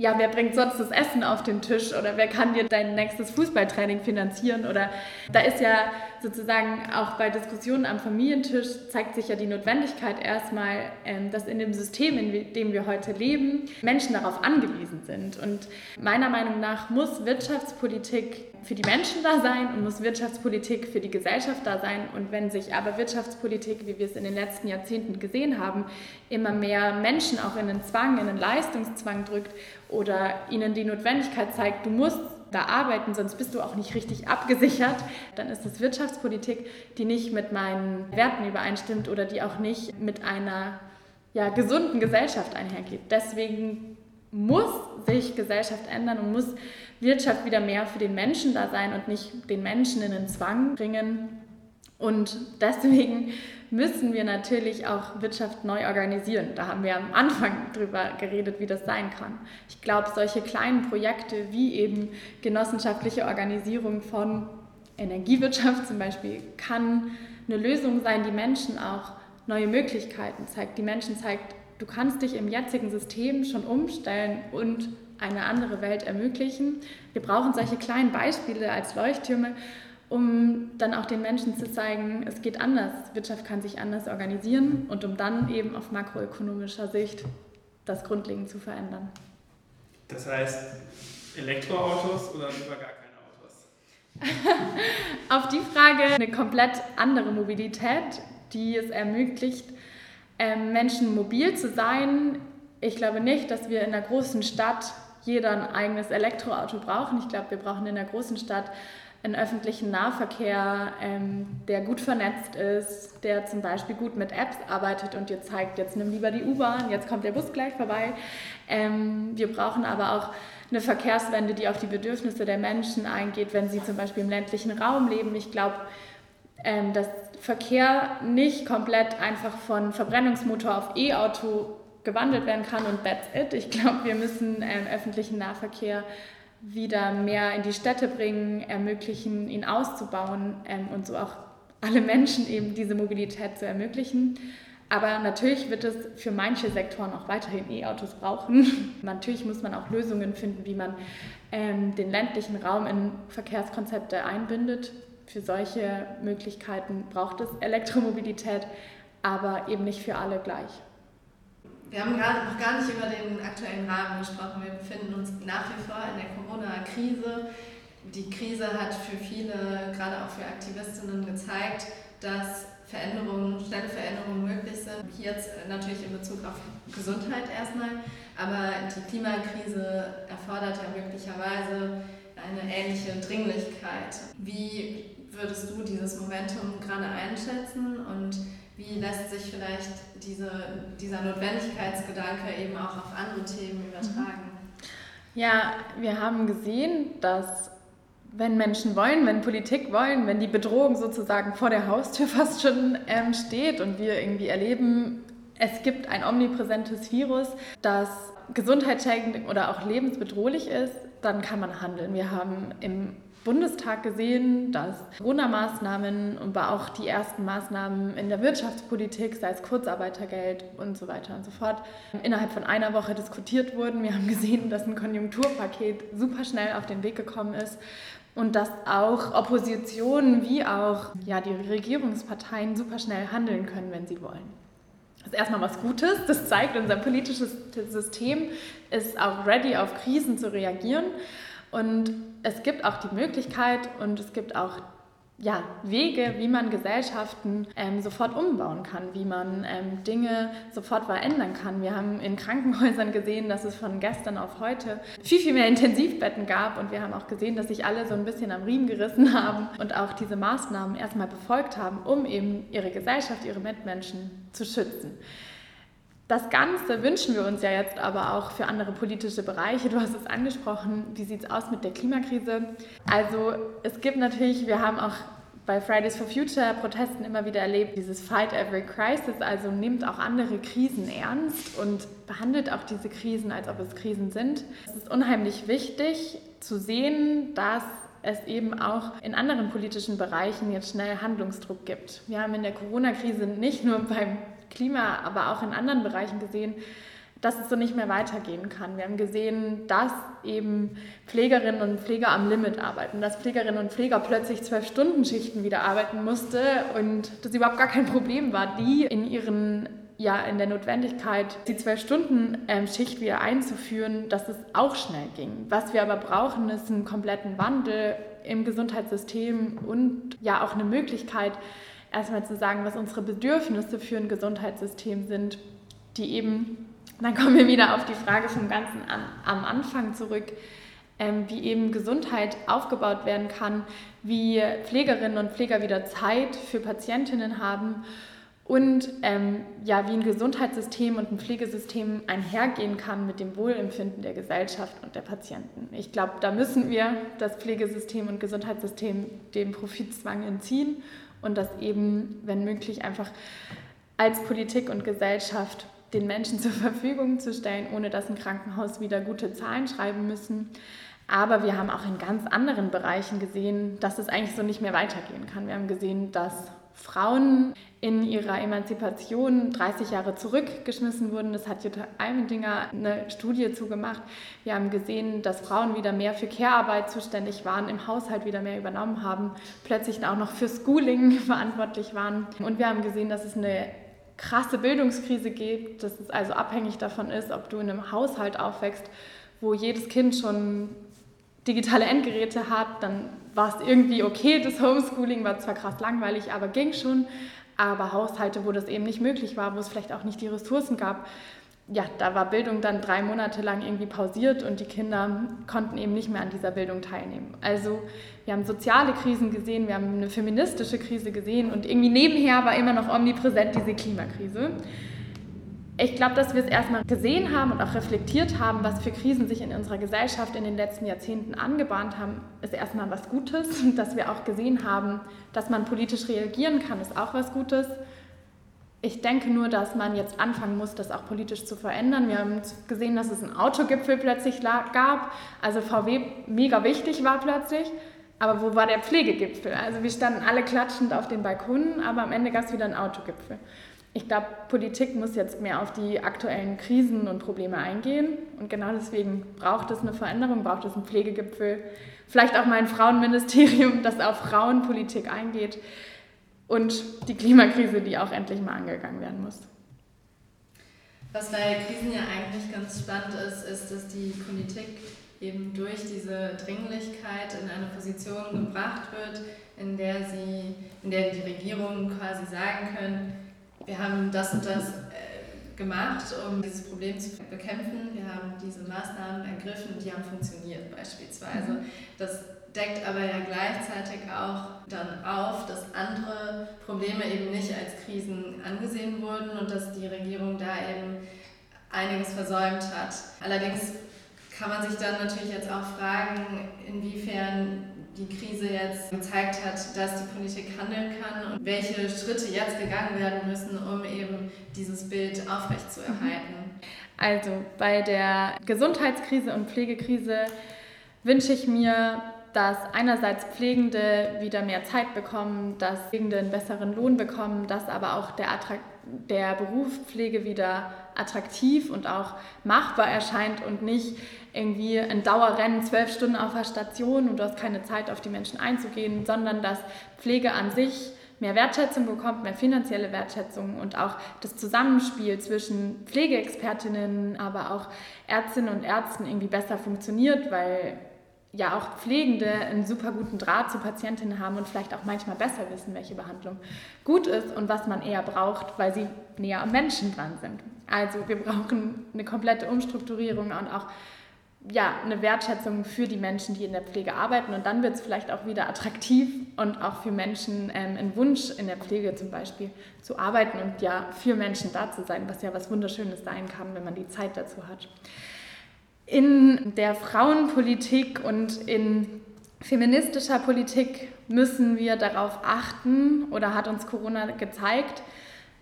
ja, wer bringt sonst das Essen auf den Tisch oder wer kann dir dein nächstes Fußballtraining finanzieren? Oder da ist ja sozusagen auch bei Diskussionen am Familientisch zeigt sich ja die Notwendigkeit erstmal, ähm, dass in dem System, in dem wir heute leben, Menschen darauf angewiesen sind. Und meiner Meinung nach muss Wirtschaftspolitik für die Menschen da sein und muss Wirtschaftspolitik für die Gesellschaft da sein. Und wenn sich aber Wirtschaftspolitik, wie wir es in den letzten Jahrzehnten gesehen haben, immer mehr Menschen auch in einen Zwang, in einen Leistungszwang drückt oder ihnen die Notwendigkeit zeigt, du musst da arbeiten, sonst bist du auch nicht richtig abgesichert, dann ist das Wirtschaftspolitik, die nicht mit meinen Werten übereinstimmt oder die auch nicht mit einer ja, gesunden Gesellschaft einhergeht. Deswegen muss sich Gesellschaft ändern und muss Wirtschaft wieder mehr für den Menschen da sein und nicht den Menschen in den Zwang bringen. Und deswegen müssen wir natürlich auch Wirtschaft neu organisieren. Da haben wir am Anfang drüber geredet, wie das sein kann. Ich glaube, solche kleinen Projekte wie eben genossenschaftliche Organisierung von Energiewirtschaft zum Beispiel kann eine Lösung sein, die Menschen auch neue Möglichkeiten zeigt. Die Menschen zeigt, du kannst dich im jetzigen System schon umstellen und eine andere Welt ermöglichen. Wir brauchen solche kleinen Beispiele als Leuchttürme, um dann auch den Menschen zu zeigen, es geht anders, Wirtschaft kann sich anders organisieren und um dann eben auf makroökonomischer Sicht das grundlegend zu verändern. Das heißt, Elektroautos oder lieber gar keine Autos? [LAUGHS] auf die Frage eine komplett andere Mobilität, die es ermöglicht, ähm, Menschen mobil zu sein. Ich glaube nicht, dass wir in einer großen Stadt jeder ein eigenes Elektroauto brauchen. Ich glaube, wir brauchen in der großen Stadt einen öffentlichen Nahverkehr, ähm, der gut vernetzt ist, der zum Beispiel gut mit Apps arbeitet und dir zeigt, jetzt nimm lieber die U-Bahn, jetzt kommt der Bus gleich vorbei. Ähm, wir brauchen aber auch eine Verkehrswende, die auf die Bedürfnisse der Menschen eingeht, wenn sie zum Beispiel im ländlichen Raum leben. Ich glaube, ähm, dass Verkehr nicht komplett einfach von Verbrennungsmotor auf E-Auto gewandelt werden kann und that's it. Ich glaube, wir müssen ähm, öffentlichen Nahverkehr wieder mehr in die Städte bringen, ermöglichen, ihn auszubauen ähm, und so auch alle Menschen eben diese Mobilität zu ermöglichen. Aber natürlich wird es für manche Sektoren auch weiterhin E-Autos brauchen. [LAUGHS] natürlich muss man auch Lösungen finden, wie man ähm, den ländlichen Raum in Verkehrskonzepte einbindet. Für solche Möglichkeiten braucht es Elektromobilität, aber eben nicht für alle gleich. Wir haben gerade noch gar nicht über den aktuellen Rahmen gesprochen. Wir befinden uns nach wie vor in der Corona-Krise. Die Krise hat für viele, gerade auch für Aktivistinnen, gezeigt, dass Veränderungen, schnelle Veränderungen möglich sind. Jetzt natürlich in Bezug auf Gesundheit erstmal, aber die Klimakrise erfordert ja möglicherweise eine ähnliche Dringlichkeit. Wie würdest du dieses Momentum gerade einschätzen und wie lässt sich vielleicht diese, dieser Notwendigkeitsgedanke eben auch auf andere Themen übertragen? Ja, wir haben gesehen, dass wenn Menschen wollen, wenn Politik wollen, wenn die Bedrohung sozusagen vor der Haustür [LAUGHS] fast schon ähm, steht und wir irgendwie erleben, es gibt ein omnipräsentes Virus, das gesundheitsschädigend oder auch lebensbedrohlich ist, dann kann man handeln. Wir haben im Bundestag gesehen, dass Corona-Maßnahmen und auch die ersten Maßnahmen in der Wirtschaftspolitik, sei es Kurzarbeitergeld und so weiter und so fort, innerhalb von einer Woche diskutiert wurden. Wir haben gesehen, dass ein Konjunkturpaket super schnell auf den Weg gekommen ist und dass auch Opposition wie auch ja, die Regierungsparteien super schnell handeln können, wenn sie wollen. Das ist erstmal was Gutes. Das zeigt, unser politisches System ist auch ready, auf Krisen zu reagieren. Und es gibt auch die Möglichkeit und es gibt auch ja, Wege, wie man Gesellschaften ähm, sofort umbauen kann, wie man ähm, Dinge sofort verändern kann. Wir haben in Krankenhäusern gesehen, dass es von gestern auf heute viel, viel mehr Intensivbetten gab und wir haben auch gesehen, dass sich alle so ein bisschen am Riemen gerissen [LAUGHS] haben und auch diese Maßnahmen erstmal befolgt haben, um eben ihre Gesellschaft, ihre Mitmenschen zu schützen. Das Ganze wünschen wir uns ja jetzt aber auch für andere politische Bereiche. Du hast es angesprochen. Wie sieht es aus mit der Klimakrise? Also es gibt natürlich, wir haben auch bei Fridays for Future Protesten immer wieder erlebt, dieses Fight Every Crisis, also nimmt auch andere Krisen ernst und behandelt auch diese Krisen, als ob es Krisen sind. Es ist unheimlich wichtig zu sehen, dass es eben auch in anderen politischen Bereichen jetzt schnell Handlungsdruck gibt. Wir haben in der Corona-Krise nicht nur beim Klima, aber auch in anderen Bereichen gesehen, dass es so nicht mehr weitergehen kann. Wir haben gesehen, dass eben Pflegerinnen und Pfleger am Limit arbeiten, dass Pflegerinnen und Pfleger plötzlich zwölf Stunden Schichten wieder arbeiten musste und das überhaupt gar kein Problem war, die in ihren ja in der Notwendigkeit, die zwölf Stunden ähm, wieder einzuführen, dass es auch schnell ging. Was wir aber brauchen, ist einen kompletten Wandel im Gesundheitssystem und ja auch eine Möglichkeit, erstmal zu sagen, was unsere Bedürfnisse für ein Gesundheitssystem sind, die eben, dann kommen wir wieder auf die Frage vom Ganzen an, am Anfang zurück, ähm, wie eben Gesundheit aufgebaut werden kann, wie Pflegerinnen und Pfleger wieder Zeit für Patientinnen haben und ähm, ja, wie ein Gesundheitssystem und ein Pflegesystem einhergehen kann mit dem Wohlempfinden der Gesellschaft und der Patienten. Ich glaube, da müssen wir das Pflegesystem und Gesundheitssystem dem Profitzwang entziehen und das eben, wenn möglich, einfach als Politik und Gesellschaft den Menschen zur Verfügung zu stellen, ohne dass ein Krankenhaus wieder gute Zahlen schreiben müssen. Aber wir haben auch in ganz anderen Bereichen gesehen, dass es eigentlich so nicht mehr weitergehen kann. Wir haben gesehen, dass Frauen in ihrer Emanzipation 30 Jahre zurückgeschmissen wurden. Das hat Jutta Almendinger eine Studie zugemacht. Wir haben gesehen, dass Frauen wieder mehr für Care-Arbeit zuständig waren, im Haushalt wieder mehr übernommen haben, plötzlich auch noch für Schooling [LAUGHS] verantwortlich waren. Und wir haben gesehen, dass es eine krasse Bildungskrise gibt, dass es also abhängig davon ist, ob du in einem Haushalt aufwächst, wo jedes Kind schon digitale Endgeräte hat, dann war es irgendwie okay. Das Homeschooling war zwar krass langweilig, aber ging schon. Aber Haushalte, wo das eben nicht möglich war, wo es vielleicht auch nicht die Ressourcen gab, ja, da war Bildung dann drei Monate lang irgendwie pausiert und die Kinder konnten eben nicht mehr an dieser Bildung teilnehmen. Also wir haben soziale Krisen gesehen, wir haben eine feministische Krise gesehen und irgendwie nebenher war immer noch omnipräsent diese Klimakrise. Ich glaube, dass wir es erstmal gesehen haben und auch reflektiert haben, was für Krisen sich in unserer Gesellschaft in den letzten Jahrzehnten angebahnt haben, ist erstmal was Gutes. [LAUGHS] Dass wir auch gesehen haben, dass man politisch reagieren kann, ist auch was Gutes. Ich denke nur, dass man jetzt anfangen muss, das auch politisch zu verändern. Wir haben gesehen, dass es einen Autogipfel plötzlich gab, also VW mega wichtig war plötzlich. Aber wo war der Pflegegipfel? Also wir standen alle klatschend auf den Balkonen, aber am Ende gab es wieder einen Autogipfel. Ich glaube, Politik muss jetzt mehr auf die aktuellen Krisen und Probleme eingehen. Und genau deswegen braucht es eine Veränderung, braucht es einen Pflegegipfel, vielleicht auch mal ein Frauenministerium, das auf Frauenpolitik eingeht und die Klimakrise, die auch endlich mal angegangen werden muss. Was bei Krisen ja eigentlich ganz spannend ist, ist, dass die Politik eben durch diese Dringlichkeit in eine Position gebracht wird, in der sie, in der die Regierungen quasi sagen können, wir haben das und das äh, gemacht, um dieses Problem zu bekämpfen. Wir haben diese Maßnahmen ergriffen und die haben funktioniert beispielsweise. Mhm. Das deckt aber ja gleichzeitig auch dann auf, dass andere Probleme eben nicht als Krisen angesehen wurden und dass die Regierung da eben einiges versäumt hat. Allerdings kann man sich dann natürlich jetzt auch fragen, inwiefern die Krise jetzt gezeigt hat, dass die Politik handeln kann und welche Schritte jetzt gegangen werden müssen, um eben dieses Bild aufrechtzuerhalten. Also bei der Gesundheitskrise und Pflegekrise wünsche ich mir, dass einerseits Pflegende wieder mehr Zeit bekommen, dass Pflegende einen besseren Lohn bekommen, dass aber auch der, Attrakt der Beruf Pflege wieder attraktiv und auch machbar erscheint und nicht irgendwie ein Dauerrennen, zwölf Stunden auf der Station und du hast keine Zeit, auf die Menschen einzugehen, sondern dass Pflege an sich mehr Wertschätzung bekommt, mehr finanzielle Wertschätzung und auch das Zusammenspiel zwischen Pflegeexpertinnen, aber auch Ärztinnen und Ärzten irgendwie besser funktioniert, weil ja auch Pflegende einen super guten Draht zu Patientinnen haben und vielleicht auch manchmal besser wissen, welche Behandlung gut ist und was man eher braucht, weil sie näher am Menschen dran sind. Also wir brauchen eine komplette Umstrukturierung und auch ja, eine Wertschätzung für die Menschen, die in der Pflege arbeiten. Und dann wird es vielleicht auch wieder attraktiv und auch für Menschen ähm, ein Wunsch in der Pflege zum Beispiel zu arbeiten und ja für Menschen da zu sein, was ja was Wunderschönes sein kann, wenn man die Zeit dazu hat. In der Frauenpolitik und in feministischer Politik müssen wir darauf achten oder hat uns Corona gezeigt,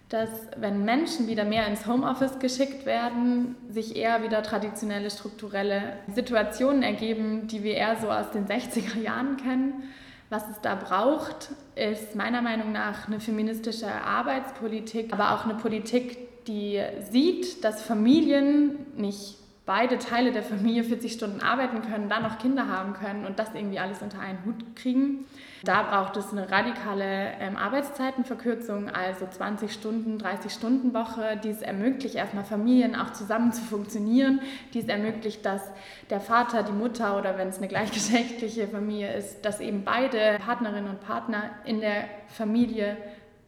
dass wenn Menschen wieder mehr ins Homeoffice geschickt werden, sich eher wieder traditionelle strukturelle Situationen ergeben, die wir eher so aus den 60er Jahren kennen. Was es da braucht, ist meiner Meinung nach eine feministische Arbeitspolitik, aber auch eine Politik, die sieht, dass Familien nicht beide Teile der Familie 40 Stunden arbeiten können, dann noch Kinder haben können und das irgendwie alles unter einen Hut kriegen. Da braucht es eine radikale ähm, Arbeitszeitenverkürzung, also 20 Stunden, 30 Stunden Woche, die es ermöglicht, erstmal Familien auch zusammen zu funktionieren, die es ermöglicht, dass der Vater, die Mutter oder wenn es eine gleichgeschlechtliche Familie ist, dass eben beide Partnerinnen und Partner in der Familie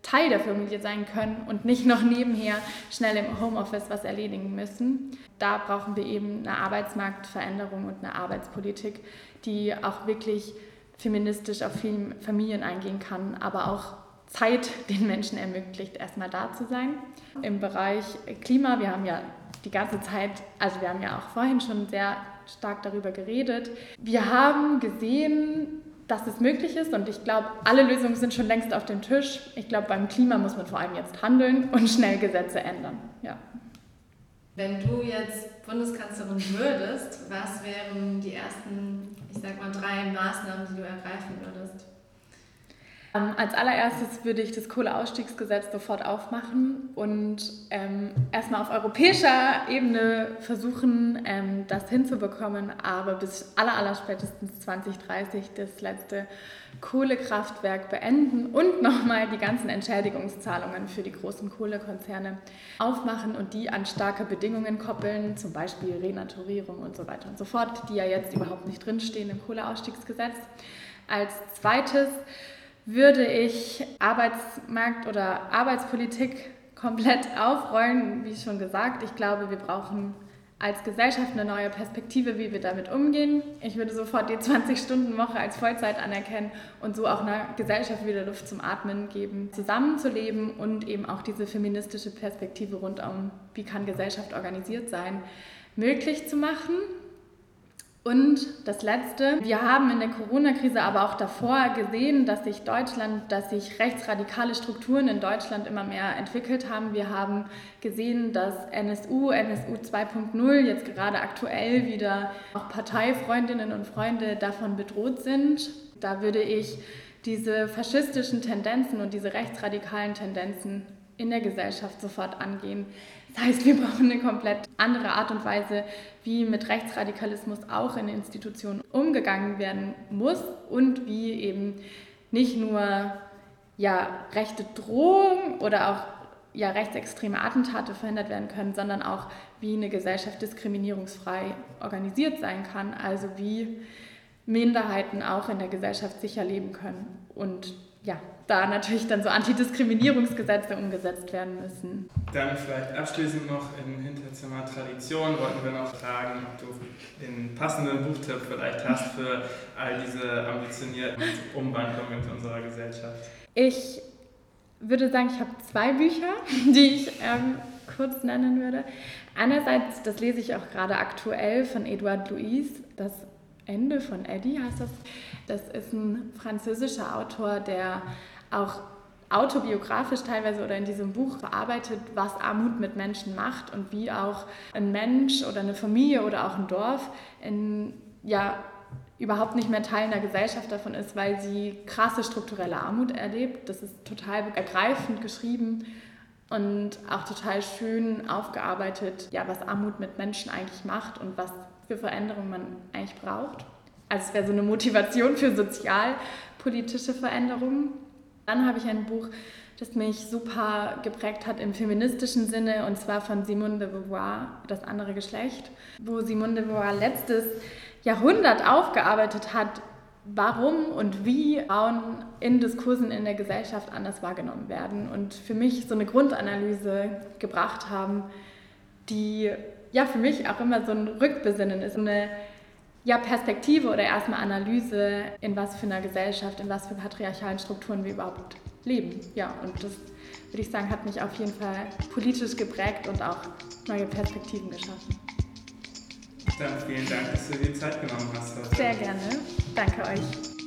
Teil der Familie sein können und nicht noch nebenher schnell im Homeoffice was erledigen müssen. Da brauchen wir eben eine Arbeitsmarktveränderung und eine Arbeitspolitik, die auch wirklich feministisch auf Familien eingehen kann, aber auch Zeit den Menschen ermöglicht, erstmal da zu sein. Im Bereich Klima, wir haben ja die ganze Zeit, also wir haben ja auch vorhin schon sehr stark darüber geredet. Wir haben gesehen, dass es möglich ist und ich glaube, alle Lösungen sind schon längst auf dem Tisch. Ich glaube, beim Klima muss man vor allem jetzt handeln und schnell Gesetze ändern. Ja. Wenn du jetzt Bundeskanzlerin würdest, was wären die ersten, ich sag mal, drei Maßnahmen, die du ergreifen würdest? Ähm, als allererstes würde ich das Kohleausstiegsgesetz sofort aufmachen und ähm, erstmal auf europäischer Ebene versuchen, ähm, das hinzubekommen, aber bis aller, aller spätestens 2030 das letzte Kohlekraftwerk beenden und nochmal die ganzen Entschädigungszahlungen für die großen Kohlekonzerne aufmachen und die an starke Bedingungen koppeln, zum Beispiel Renaturierung und so weiter und so fort, die ja jetzt überhaupt nicht drinstehen im Kohleausstiegsgesetz. Als zweites würde ich Arbeitsmarkt oder Arbeitspolitik komplett aufrollen, wie schon gesagt. Ich glaube, wir brauchen als Gesellschaft eine neue Perspektive, wie wir damit umgehen. Ich würde sofort die 20-Stunden-Woche als Vollzeit anerkennen und so auch einer Gesellschaft wieder Luft zum Atmen geben, zusammenzuleben und eben auch diese feministische Perspektive rund um, wie kann Gesellschaft organisiert sein, möglich zu machen. Und das Letzte, wir haben in der Corona-Krise, aber auch davor gesehen, dass sich Deutschland, dass sich rechtsradikale Strukturen in Deutschland immer mehr entwickelt haben. Wir haben gesehen, dass NSU, NSU 2.0 jetzt gerade aktuell wieder auch Parteifreundinnen und Freunde davon bedroht sind. Da würde ich diese faschistischen Tendenzen und diese rechtsradikalen Tendenzen in der Gesellschaft sofort angehen. Das heißt, wir brauchen eine komplett andere Art und Weise, wie mit Rechtsradikalismus auch in Institutionen umgegangen werden muss und wie eben nicht nur ja, rechte Drohungen oder auch ja, rechtsextreme Attentate verhindert werden können, sondern auch wie eine Gesellschaft diskriminierungsfrei organisiert sein kann, also wie Minderheiten auch in der Gesellschaft sicher leben können und ja, da natürlich dann so Antidiskriminierungsgesetze umgesetzt werden müssen. Dann vielleicht abschließend noch in Hinterzimmer Tradition wollten wir noch fragen, ob du den passenden Buchtipp vielleicht hast für all diese ambitionierten Umwandlungen in unserer Gesellschaft. Ich würde sagen, ich habe zwei Bücher, [LAUGHS] die ich ähm, kurz nennen würde. Einerseits, das lese ich auch gerade aktuell von Edouard Louis, das Ende von Eddie heißt das. Das ist ein französischer Autor, der auch autobiografisch teilweise oder in diesem Buch verarbeitet, was Armut mit Menschen macht und wie auch ein Mensch oder eine Familie oder auch ein Dorf in, ja, überhaupt nicht mehr Teil einer Gesellschaft davon ist, weil sie krasse strukturelle Armut erlebt. Das ist total ergreifend geschrieben und auch total schön aufgearbeitet, ja, was Armut mit Menschen eigentlich macht und was für Veränderungen man eigentlich braucht. Also es wäre so eine Motivation für sozialpolitische Veränderungen. Dann habe ich ein Buch, das mich super geprägt hat im feministischen Sinne, und zwar von Simone de Beauvoir, Das andere Geschlecht, wo Simone de Beauvoir letztes Jahrhundert aufgearbeitet hat, warum und wie Frauen in Diskursen in der Gesellschaft anders wahrgenommen werden und für mich so eine Grundanalyse gebracht haben, die ja für mich auch immer so ein Rückbesinnen ist, eine ja, Perspektive oder erstmal Analyse, in was für einer Gesellschaft, in was für patriarchalen Strukturen wir überhaupt leben. Ja, und das würde ich sagen, hat mich auf jeden Fall politisch geprägt und auch neue Perspektiven geschaffen. Dann vielen Dank, dass du dir die Zeit genommen hast. Sehr gerne. Danke euch.